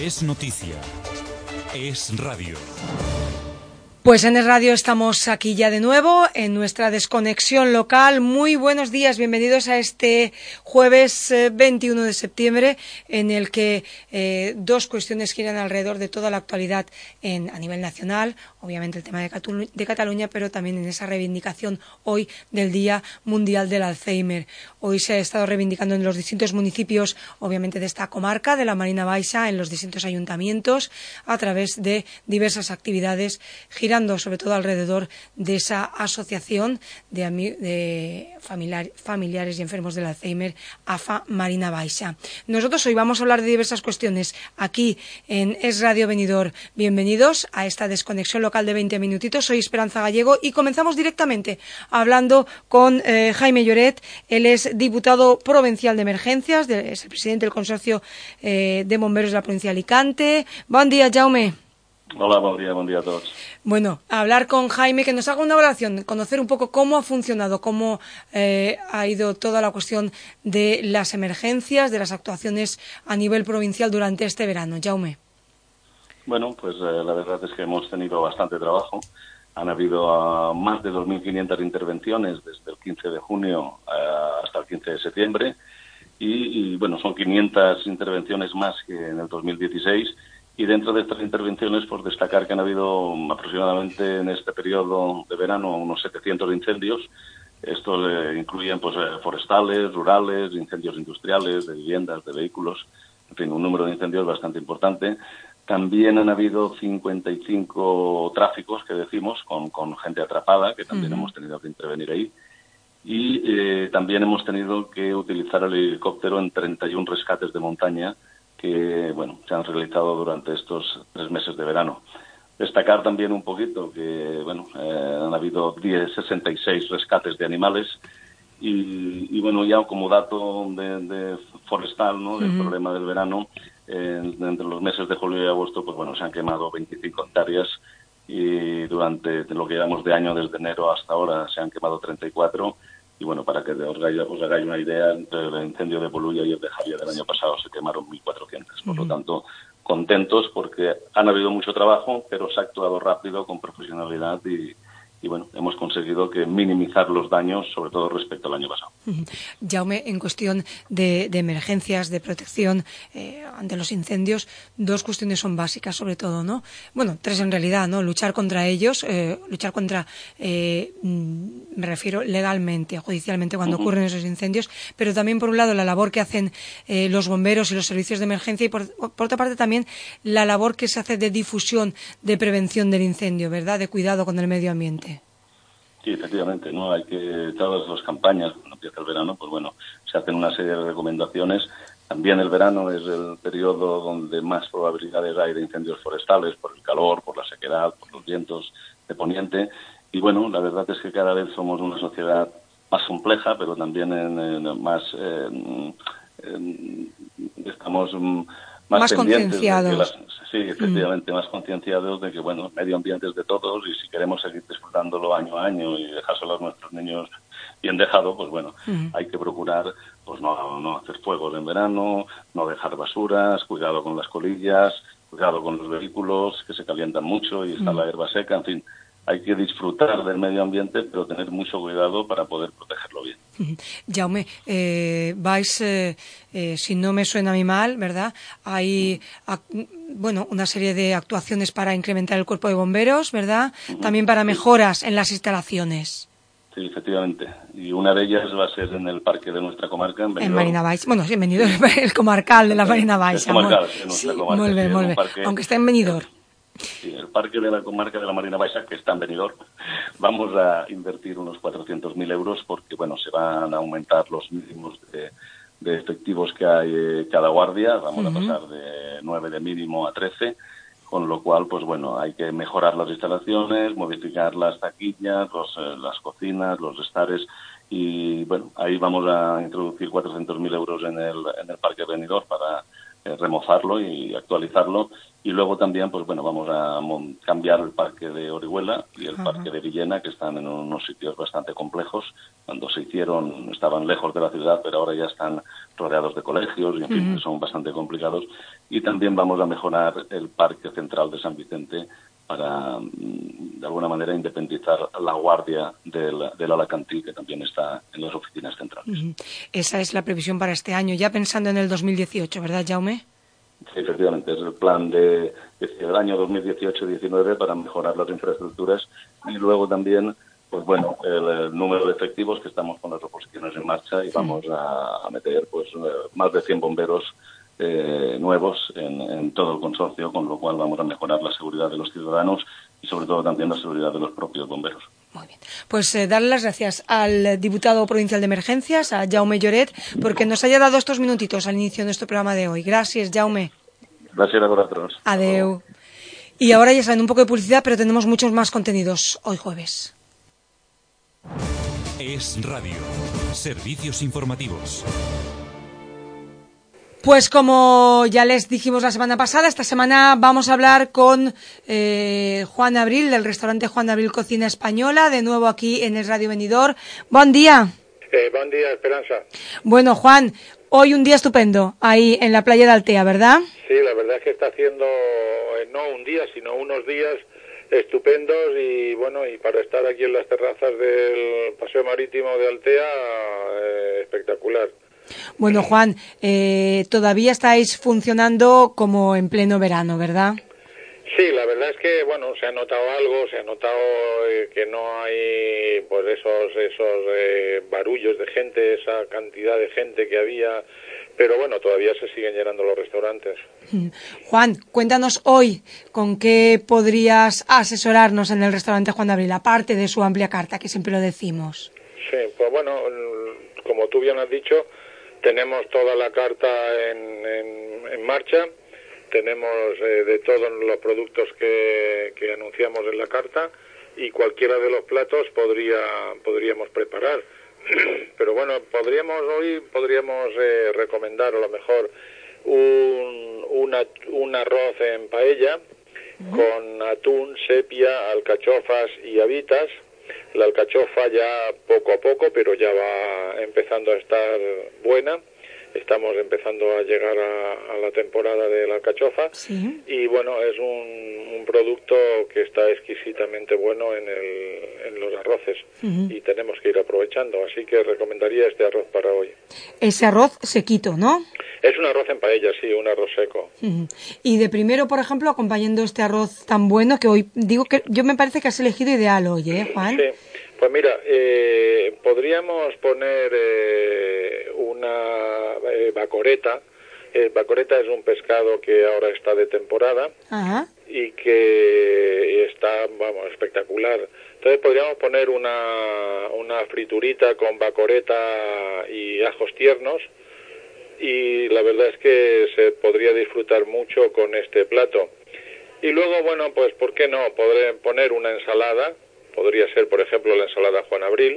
Es noticia. Es radio. Pues en el radio estamos aquí ya de nuevo en nuestra desconexión local. Muy buenos días, bienvenidos a este jueves 21 eh, de septiembre en el que eh, dos cuestiones giran alrededor de toda la actualidad a nivel nacional, obviamente el tema de, de, Cataluña, pero también en esa reivindicación hoy del Día Mundial del Alzheimer. Hoy se ha estado reivindicando en los distintos municipios, obviamente de esta comarca, de la Marina Baixa, en los distintos ayuntamientos, a través de diversas actividades sobre todo alrededor de esa asociación de, familiares y enfermos del Alzheimer, AFA Marina Baixa. Nosotros hoy vamos a hablar de diversas cuestiones aquí en Es Radio Venidor. Bienvenidos a esta desconexión local de 20 minutitos. Soy Esperanza Gallego y comenzamos directamente hablando con eh, Jaime Lloret. Él es diputado provincial de emergencias, es el presidente del consorcio eh, de bomberos de la provincia de Alicante. Buen día, Jaume. Hola, buen día, buen día a todos. Bueno, hablar con Jaime, que nos haga una evaluación, conocer un poco cómo ha funcionado, cómo eh, ha ido toda la cuestión de las emergencias, de las actuaciones a nivel provincial durante este verano. Jaume. Bueno, pues eh, la verdad es que hemos tenido bastante trabajo. Han habido ah, más de 2.500 intervenciones desde el 15 de junio ah, hasta el 15 de septiembre. Y, y, bueno, son 500 intervenciones más que en el 2016 y dentro de estas intervenciones, por destacar que han habido aproximadamente en este periodo de verano unos 700 incendios. Estos eh, incluyen pues, eh, forestales, rurales, incendios industriales, de viviendas, de vehículos, en fin, un número de incendios bastante importante. También han habido 55 tráficos, que decimos, con, con gente atrapada, que también hemos tenido que intervenir ahí. Y eh, también hemos tenido que utilizar el helicóptero en 31 rescates de montaña, que bueno se han realizado durante estos tres meses de verano. Destacar también un poquito que bueno eh, han habido 10, 66 rescates de animales y, y bueno ya como dato de, de forestal no del problema del verano eh, entre los meses de julio y agosto pues bueno se han quemado 25 hectáreas y durante lo que llevamos de año desde enero hasta ahora se han quemado 34 y bueno, para que os hagáis, una idea, entre el incendio de Boluya y el de Javier del año pasado se quemaron 1.400. Por lo tanto, contentos porque han habido mucho trabajo, pero se ha actuado rápido, con profesionalidad y, y bueno, hemos conseguido que minimizar los daños, sobre todo respecto al año pasado. Jaume, en cuestión de, emergencias, de protección eh, ante los incendios, dos cuestiones son básicas, sobre todo, ¿no? Bueno, tres en realidad, ¿no? Luchar contra ellos, eh, luchar contra, eh, mm, me refiero legalmente, judicialmente, cuando ocurren esos incendios, pero también, por un lado, la labor que hacen los bomberos y los servicios de emergencia y, por, por otra parte, también la labor que se hace de difusión, de prevención del incendio, ¿verdad? De cuidado con el medio ambiente. Sí, efectivamente, ¿no? Hay que, todas las campañas, cuando empieza el verano, pues bueno, se hacen una serie de recomendaciones. También el verano es el periodo donde más probabilidades hay de incendios forestales, por el calor, por la sequedad, por los vientos de poniente. Y bueno, la verdad es que cada vez somos una sociedad más compleja, pero también en, más estamos más, concienciados. Sí, efectivamente, más concienciados de que, bueno, medio ambiente es de todos y si queremos seguir disfrutándolo año a año y dejárselo a nuestros niños bien dejado, pues bueno, hay que procurar pues no, no hacer fuegos en verano, no dejar basuras, cuidado con las colillas, cuidado con los vehículos que se calientan mucho y está la hierba seca, en fin, hay que disfrutar del medio ambiente, pero tener mucho cuidado para poder protegerlo bien. Jaume, eh, vais, eh, eh, si no me suena a mí mal, ¿verdad? Hay, bueno, una serie de actuaciones para incrementar el cuerpo de bomberos, ¿verdad? También para mejoras en las instalaciones. Sí, efectivamente. Y una de ellas va a ser en el parque de nuestra comarca, en En Marina Baixa. Bueno, sí, en Benidorm, el comarcal de la Marina Baixa. El comarcal, en nuestra comarca. Aunque está en Benidorm. Sí, el parque de la comarca de la Marina Baixa, que está en Benidorm, vamos a invertir unos 400.000 euros porque, bueno, se van a aumentar los mínimos de, efectivos que hay eh, cada guardia. Vamos a pasar de 9 de mínimo a 13, con lo cual, pues bueno, hay que mejorar las instalaciones, modificar las taquillas, eh, las cocinas, los estares y, bueno, ahí vamos a introducir 400.000 euros en el, en el parque Benidorm para remozarlo y actualizarlo y luego también, pues bueno, vamos a cambiar el parque de Orihuela y el parque de Villena, que están en unos sitios bastante complejos. Cuando se hicieron estaban lejos de la ciudad, pero ahora ya están rodeados de colegios y en fin, son bastante complicados. Y también vamos a mejorar el parque central de San Vicente para, mm, de alguna manera, independizar la guardia del, del Alacantí, que también está en las oficinas centrales. Esa es la previsión para este año, ya pensando en el 2018, ¿verdad, Jaume? Sí, efectivamente, es el plan de, del año 2018-19 para mejorar las infraestructuras y luego también, pues bueno, el, número de efectivos que estamos con las oposiciones en marcha y vamos a, meter pues eh, más de 100 bomberos eh, nuevos en, en, todo el consorcio, con lo cual vamos a mejorar la seguridad de los ciudadanos y sobre todo también la seguridad de los propios bomberos. Muy bien. Pues eh, darle las gracias al diputado provincial de emergencias, a Jaume Lloret, porque nos haya dado estos minutitos al inicio de nuestro programa de hoy. Gracias, Jaume. Gracias a vosotros. Adeu. Y ahora ya saben un poco de publicidad, pero tenemos muchos más contenidos hoy jueves. Es Radio. Servicios informativos. Pues como ya les dijimos la semana pasada, esta semana vamos a hablar con eh, Juan Abril del restaurante Juan Abril Cocina Española, de nuevo aquí en el Radio Venidor. Buen día. Eh, buen día, Esperanza. Bueno, Juan, hoy un día estupendo ahí en la playa de Altea, ¿verdad? Sí, la verdad es que está haciendo eh, no un día, sino unos días estupendos y bueno, y para estar aquí en las terrazas del Paseo Marítimo de Altea, espectacular. Bueno, Juan, eh, todavía estáis funcionando como en pleno verano, ¿verdad? Sí, la verdad es que bueno, se ha notado algo, se ha notado eh, que no hay pues esos esos eh, barullos de gente, esa cantidad de gente que había, pero bueno, todavía se siguen llenando los restaurantes. Juan, cuéntanos hoy con qué podrías asesorarnos en el restaurante Juan de Abril, aparte de su amplia carta, que siempre lo decimos. Sí, pues bueno, como tú bien has dicho, tenemos toda la carta en, en, marcha, tenemos eh, de todos los productos que, que, anunciamos en la carta y cualquiera de los platos podría, podríamos preparar. Pero bueno, podríamos hoy podríamos eh, recomendar a lo mejor un, una, un arroz en paella con atún, sepia, alcachofas y habitas la alcachofa ya poco a poco, pero ya va empezando a estar buena. Estamos empezando a llegar a, la temporada de la alcachofa y bueno, es un, un, producto que está exquisitamente bueno en, el, en los arroces y tenemos que ir aprovechando, así que recomendaría este arroz para hoy. Ese arroz sequito, ¿no? Es un arroz en paella, sí, un arroz seco. Y de primero, por ejemplo, acompañando este arroz tan bueno que hoy, digo que yo me parece que has elegido ideal hoy, ¿eh, Juan? Sí, pues mira, eh, podríamos poner eh, una eh, bacoreta. bacoreta es un pescado que ahora está de temporada y que está, vamos, espectacular. Entonces podríamos poner una, una friturita con bacoreta y ajos tiernos y la verdad es que se podría disfrutar mucho con este plato. Y luego, bueno, pues ¿por qué no? Podré poner una ensalada, podría ser, por ejemplo, la ensalada Juan Abril,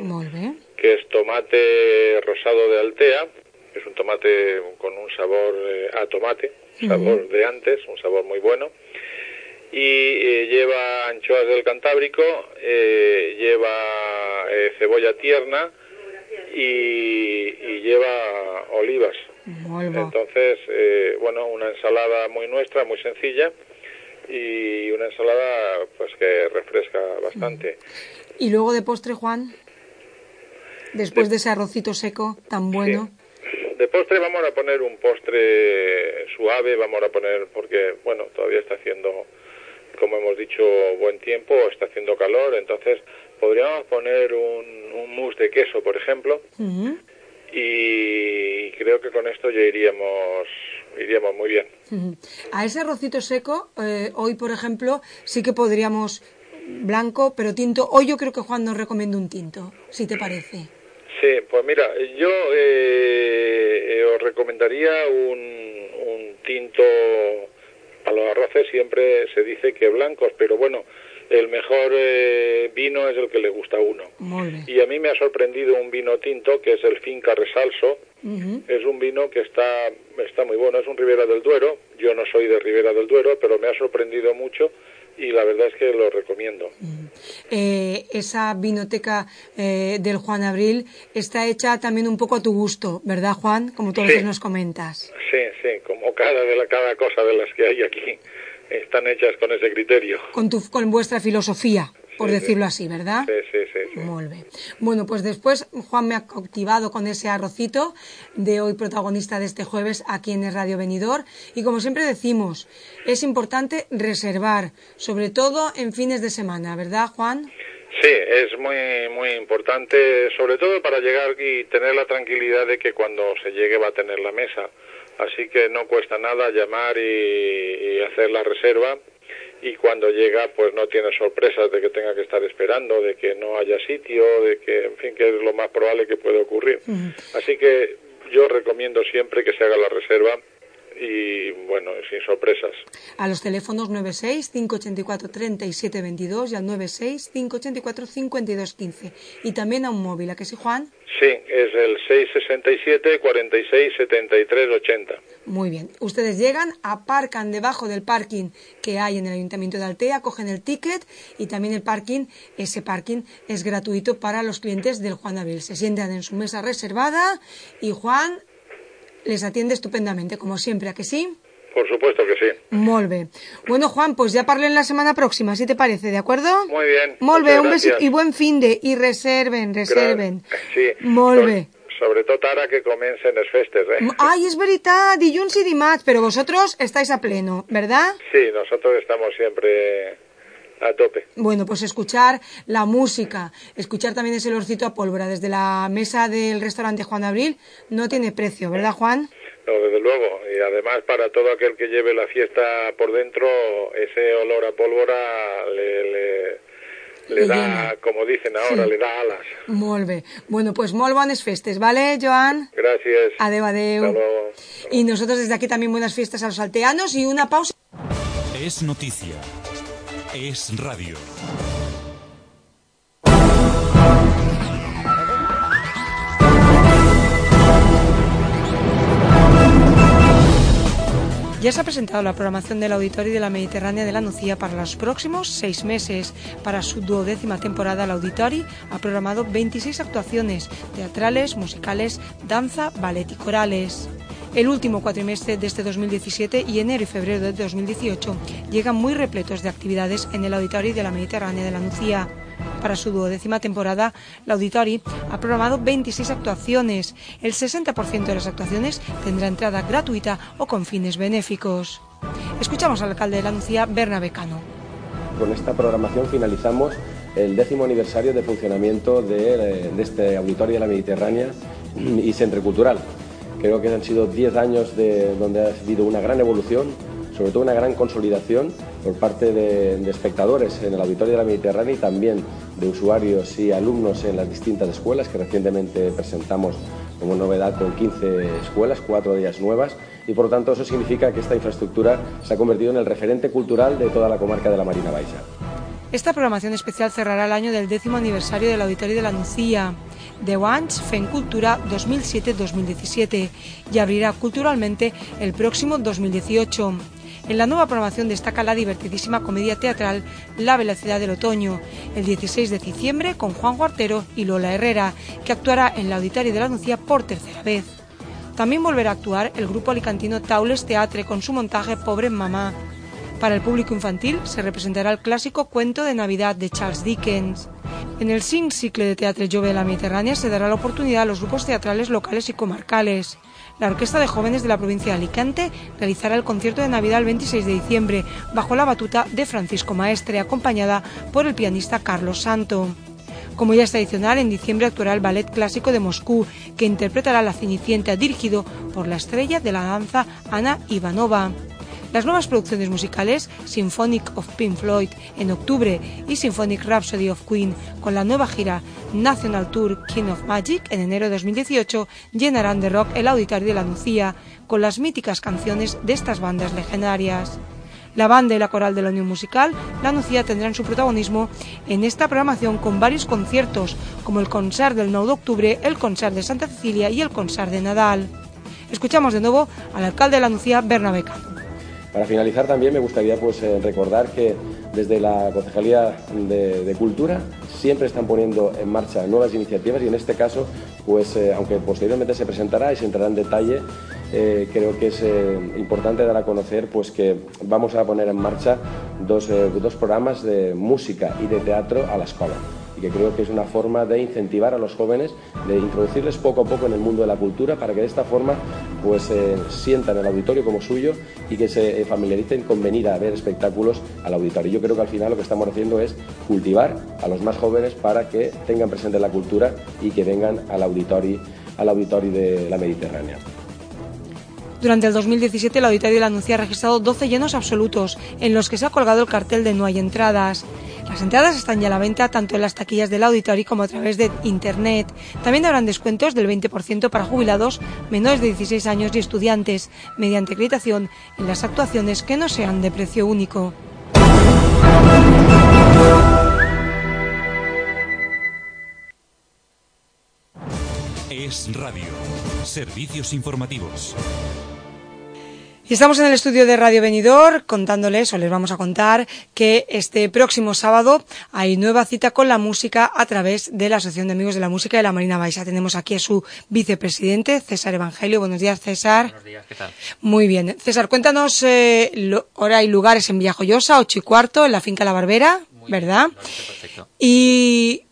que es tomate rosado de Altea, es un tomate con un sabor eh, a tomate, sabor de antes, un sabor muy bueno. Y eh, lleva anchoas del Cantábrico, eh, lleva cebolla tierna y, y lleva olivas. Entonces, eh, bueno, una ensalada muy nuestra, muy sencilla y una ensalada pues que refresca bastante. ¿Y luego de postre, Juan? Después de, ese arrocito seco tan bueno. De postre vamos a poner un postre suave, vamos a poner, porque, bueno, todavía está haciendo, como hemos dicho, buen tiempo, está haciendo calor, entonces podríamos poner un, un mousse de queso, por ejemplo, y creo que con esto ya iríamos iríamos muy bien. A ese arrocito seco, eh, hoy por ejemplo, sí que podríamos blanco, pero tinto. Hoy yo creo que Juan nos recomienda un tinto, si te parece. Sí, pues mira, yo eh, eh, os recomendaría un, un tinto. A los arroces siempre se dice que blancos, pero bueno, el mejor eh, vino es el que le gusta a uno. Y a mí me ha sorprendido un vino tinto que es el Finca Resalso, Es un vino que está, está muy bueno, es un Ribera del Duero. Yo no soy de Ribera del Duero, pero me ha sorprendido mucho y la verdad es que lo recomiendo. Eh, esa vinoteca eh, del Juan Abril está hecha también un poco a tu gusto, ¿verdad, Juan? Como tú nos comentas. Sí, sí, como cada, de la, cada cosa de las que hay aquí están hechas con ese criterio. Con, tu, con vuestra filosofía por decirlo así, ¿verdad? Sí, sí, sí. Muy bien. Bueno, pues después Juan me ha cautivado con ese arrocito de hoy protagonista de este jueves aquí en el Radio Venidor. Y como siempre decimos, es importante reservar, sobre todo en fines de semana, ¿verdad, Juan? Sí, es muy muy importante, sobre todo para llegar y tener la tranquilidad de que cuando se llegue va a tener la mesa. Así que no cuesta nada llamar y hacer la reserva y cuando llega pues no tiene sorpresas de que tenga que estar esperando, de que no haya sitio, de que en fin que es lo más probable que puede ocurrir. Así que yo recomiendo siempre que se haga la reserva y bueno, sin sorpresas. A los teléfonos 96-584-3722 y al 96-584-5215. Y también a un móvil, ¿a que sí, Juan? Sí, es el 667-46-73-80. Muy bien. Ustedes llegan, aparcan debajo del parking que hay en el Ayuntamiento de Altea, cogen el ticket y también el parking, ese parking es gratuito para los clientes del Juan. Se sientan en su mesa reservada y Juan les atiende estupendamente, como siempre, ¿a que sí? Por supuesto que sí. Molt Bueno, Juan, pues ya parlen la semana próxima, si te parece, ¿de acuerdo? Muy bien. Molt un besito y buen fin de y reserven, reserven. sí. Molt sobre, todo ahora que comiencen las festes, ¿eh? Ay, es verdad, dilluns y dimarts, pero vosotros estáis a pleno, ¿verdad? Sí, nosotros estamos siempre a tope. Bueno, pues escuchar la música, escuchar también ese olorcito a pólvora desde la mesa del restaurante Juan Abril, no tiene precio, ¿verdad, Juan? No, desde luego. Y además para todo aquel que lleve la fiesta por dentro, ese olor a pólvora le, le, da, como dicen ahora, le da alas. Molve. Bueno, pues molt bones festes, ¿vale, Joan? Gracias. Adeu, adeu. Y nosotros desde aquí también buenas fiestas a los alteanos y una pausa. Es noticia es radio. Ya se ha presentado la programación del Auditorio de la Mediterránea de la Nucía para los próximos seis meses. Para su duodécima temporada, el Auditorio ha programado 26 actuaciones teatrales, musicales, danza, ballet y corales. El último cuatrimestre de este 2017 y enero y febrero de 2018 llegan muy repletos de actividades en el Auditorio de la Mediterránea de la Nucía. Para su duodécima temporada, el Auditori ha programado 26 actuaciones. El 60% de las actuaciones tendrá entrada gratuita o con fines benéficos. Escuchamos al alcalde de la Nucía, Bernabé Cano. Con esta programación finalizamos el décimo aniversario de funcionamiento de, de este Auditorio de la Mediterránea y Centro Cultural. Creo que han sido 10 años de, donde ha habido una gran evolución, sobre todo una gran consolidación por parte de, espectadores en el Auditorio de la Mediterránea y también de usuarios y alumnos en las distintas escuelas que recientemente presentamos como novedad con 15 escuelas, cuatro de ellas nuevas, y por lo tanto eso significa que esta infraestructura se ha convertido en el referente cultural de toda la comarca de la Marina Baixa. Esta programación especial cerrará el año del décimo aniversario del Auditorio de la Nucía de Wanch FEN Cultura 2007-2017 y abrirá culturalmente el próximo 2018. En la nueva programación destaca la divertidísima comedia teatral La velocidad del otoño, el 16 de diciembre con Juan Guartero y Lola Herrera, que actuará en la Auditorio de la Nucía por tercera vez. También volverá a actuar el grupo alicantino Taules Teatre con su montaje Pobre Mamá. Para el público infantil se representará el clásico Cuento de Navidad de Charles Dickens. En el SIN Cicle de Teatro Jove de la Mediterránea se dará la oportunidad a los grupos teatrales locales y comarcales. La Orquesta de Jóvenes de la provincia de Alicante realizará el concierto de Navidad el 26 de diciembre bajo la batuta de Francisco Maestre, acompañada por el pianista Carlos Santo. Como ya es tradicional, en diciembre actuará el Ballet Clásico de Moscú, que interpretará La Cenicienta, dirigido por la estrella de la danza Ana Ivanova. Las nuevas producciones musicales, Symphonic of Pink Floyd en octubre y Symphonic Rhapsody of Queen con la nueva gira National Tour King of Magic en enero de 2018, llenarán de rock el auditorio de la Nucía con las míticas canciones de estas bandas legendarias. La banda y la coral de la Unión Musical, la Nucía, tendrán su protagonismo en esta programación con varios conciertos, como el concert del 9 de octubre, el concert de Santa Cecilia y el concert de Nadal. Escuchamos de nuevo al alcalde de la Nucía, Bernabé Para finalizar también me gustaría pues, eh, recordar que desde la Concejalía de, Cultura siempre están poniendo en marcha nuevas iniciativas y en este caso, pues eh, aunque posteriormente se presentará y se entrará en detalle, eh, creo que es importante dar a conocer pues que vamos a poner en marcha dos, dos programas de música y de teatro a la escuela que creo que es una forma de incentivar a los jóvenes, de introducirles poco a poco en el mundo de la cultura para que de esta forma pues eh, sientan el auditorio como suyo y que se familiaricen con venir a ver espectáculos al auditorio. Yo creo que al final lo que estamos haciendo es cultivar a los más jóvenes para que tengan presente la cultura y que vengan al auditorio, al auditorio de la Mediterránea. Durante el 2017, el Auditorio de la Anuncia ha registrado 12 llenos absolutos, en los que se ha colgado el cartel de No hay entradas. Las entradas están ya a la venta tanto en las taquillas del auditorio como a través de Internet. También habrán descuentos del 20% para jubilados menores de 16 años y estudiantes, mediante acreditación en las actuaciones que no sean de precio único. Es Radio. Servicios informativos. Y estamos en el estudio de Radio Venidor contándoles, o les vamos a contar, que este próximo sábado hay nueva cita con la música a través de la Asociación de Amigos de la Música de la Marina Baixa. Tenemos aquí a su vicepresidente, César Evangelio. Buenos días, César. Buenos días, ¿qué tal? Muy bien. César, cuéntanos eh, hora y lugares en Villajoyosa, ocho y cuarto, en la Finca La Barbera, ¿verdad? perfecto. Y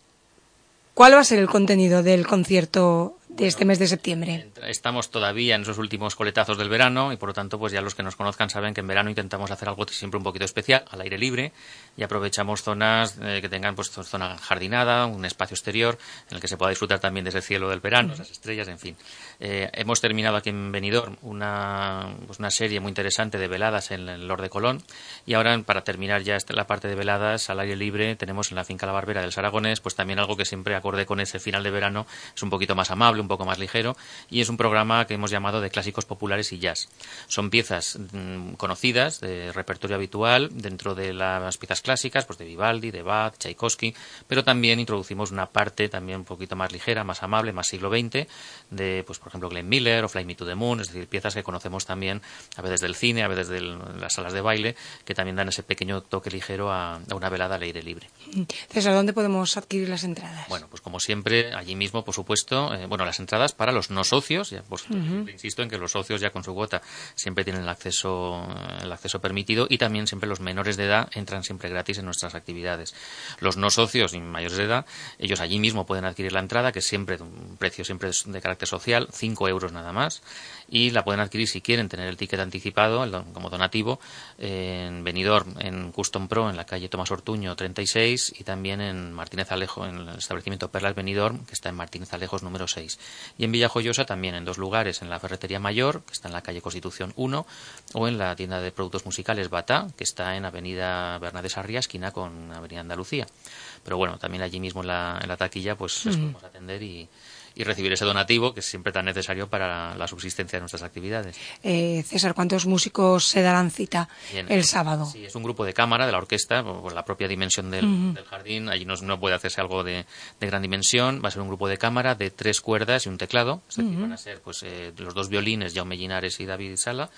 ¿cuál va a ser el contenido del concierto de este mes de septiembre. Estamos todavía en esos últimos coletazos del verano y por lo tanto pues ya los que nos conozcan saben que en verano intentamos hacer algo siempre un poquito especial, al aire libre y aprovechamos zonas eh, que tengan pues zona jardinada, un espacio exterior en el que se pueda disfrutar también desde el cielo del verano, las estrellas, en fin. Eh, hemos terminado aquí en Benidorm una, pues una serie muy interesante de veladas en el Lord de Colón y ahora para terminar ya la parte de veladas al aire libre tenemos en la finca La Barbera del Saragonés pues también algo que siempre acorde con ese final de verano es un poquito más amable, poco más ligero y es un programa que hemos llamado de clásicos populares y jazz. Son piezas mm, conocidas de repertorio habitual dentro de las piezas clásicas, pues de Vivaldi, de Bach, Tchaikovsky, pero también introducimos una parte también un poquito más ligera, más amable, más siglo XX, de, pues por ejemplo, Glenn Miller o Fly Me to the Moon, es decir, piezas que conocemos también a veces del cine, a veces de las salas de baile, que también dan ese pequeño toque ligero a, una velada al aire libre. César, ¿dónde podemos adquirir las entradas? Bueno, pues como siempre, allí mismo, por supuesto, eh, bueno, las entradas para los no socios. Ya, pues, Insisto en que los socios ya con su cuota siempre tienen el acceso, el acceso permitido y también siempre los menores de edad entran siempre gratis en nuestras actividades. Los no socios y mayores de edad, ellos allí mismo pueden adquirir la entrada, que es siempre un precio siempre de carácter social, 5 euros nada más y la pueden adquirir si quieren tener el ticket anticipado como donativo en Benidorm, en Custom Pro, en la calle Tomás Ortuño 36 y también en Martínez Alejo, en el establecimiento Perlas Benidorm, que está en Martínez Alejos número 6. Y en Villajoyosa también en dos lugares, en la Ferretería Mayor, que está en la calle Constitución 1, o en la tienda de productos musicales Bata, que está en Avenida Bernadette Sarria, esquina con Avenida Andalucía. Pero bueno, también allí mismo en la, en la taquilla pues les podemos atender y, y recibir ese donativo que es siempre tan necesario para la subsistencia de nuestras actividades. Eh, César, ¿cuántos músicos se darán cita el sábado? Sí, es un grupo de cámara de la orquesta, por la propia dimensión del, jardín. Allí no, puede hacerse algo de, gran dimensión. Va a ser un grupo de cámara de tres cuerdas y un teclado. Es decir, van a ser pues, eh, los dos violines, Jaume Linares y David Sala,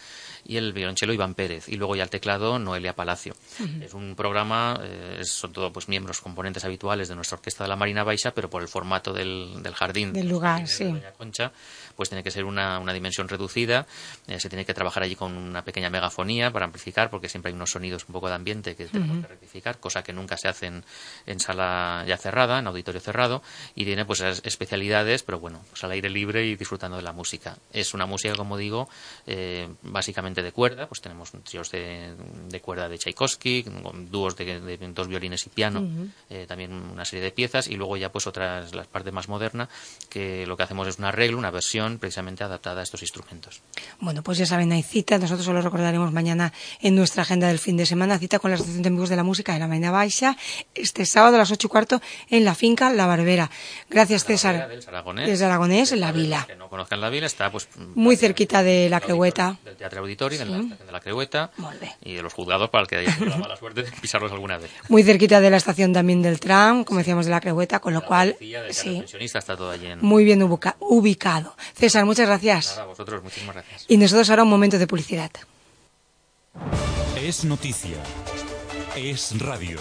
y el violonchelo Iván Pérez. Y luego ya el teclado Noelia Palacio. Es un programa, eh, son todos pues, miembros, componentes habituales de nuestra orquesta de la Marina Baixa, pero por el formato del, del jardín lugar, sí. Concha, pues tiene que ser una, una dimensión reducida, eh, se tiene que trabajar allí con una pequeña megafonía para amplificar, porque siempre hay unos sonidos un poco de ambiente que tenemos que rectificar, cosa que nunca se hace en, sala ya cerrada, en auditorio cerrado, y tiene pues especialidades, pero bueno, pues al aire libre y disfrutando de la música. Es una música, como digo, eh, básicamente de cuerda, pues tenemos tríos de, de cuerda de Tchaikovsky, dúos de, dos violines y piano, eh, también una serie de piezas, y luego ya pues otras, la parte más moderna, que lo que hacemos es un arreglo, una versión precisamente adaptada a estos instrumentos. Bueno, pues ya saben, hay cita, nosotros lo recordaremos mañana en nuestra agenda del fin de semana, cita con la Asociación de Amigos de la Música de la Mañana Baixa, este sábado a las ocho y cuarto en la finca La Barbera. Gracias, César. Desde Aragonés, en la Vila. Que no conozcan la Vila, está pues muy cerquita de la Creueta. Del Teatro Auditorio, de la estación de la Creueta y de los juzgados para el que haya la mala suerte de pisarlos alguna vez. Muy cerquita de la estación también del tram, como decíamos de la Creueta, con lo cual sí. está todo allí en muy bien ubicado. César, muchas gracias. Nada, vosotros, muchísimas gracias. Y nosotros ahora un momento de publicidad. Es noticia. Es radio.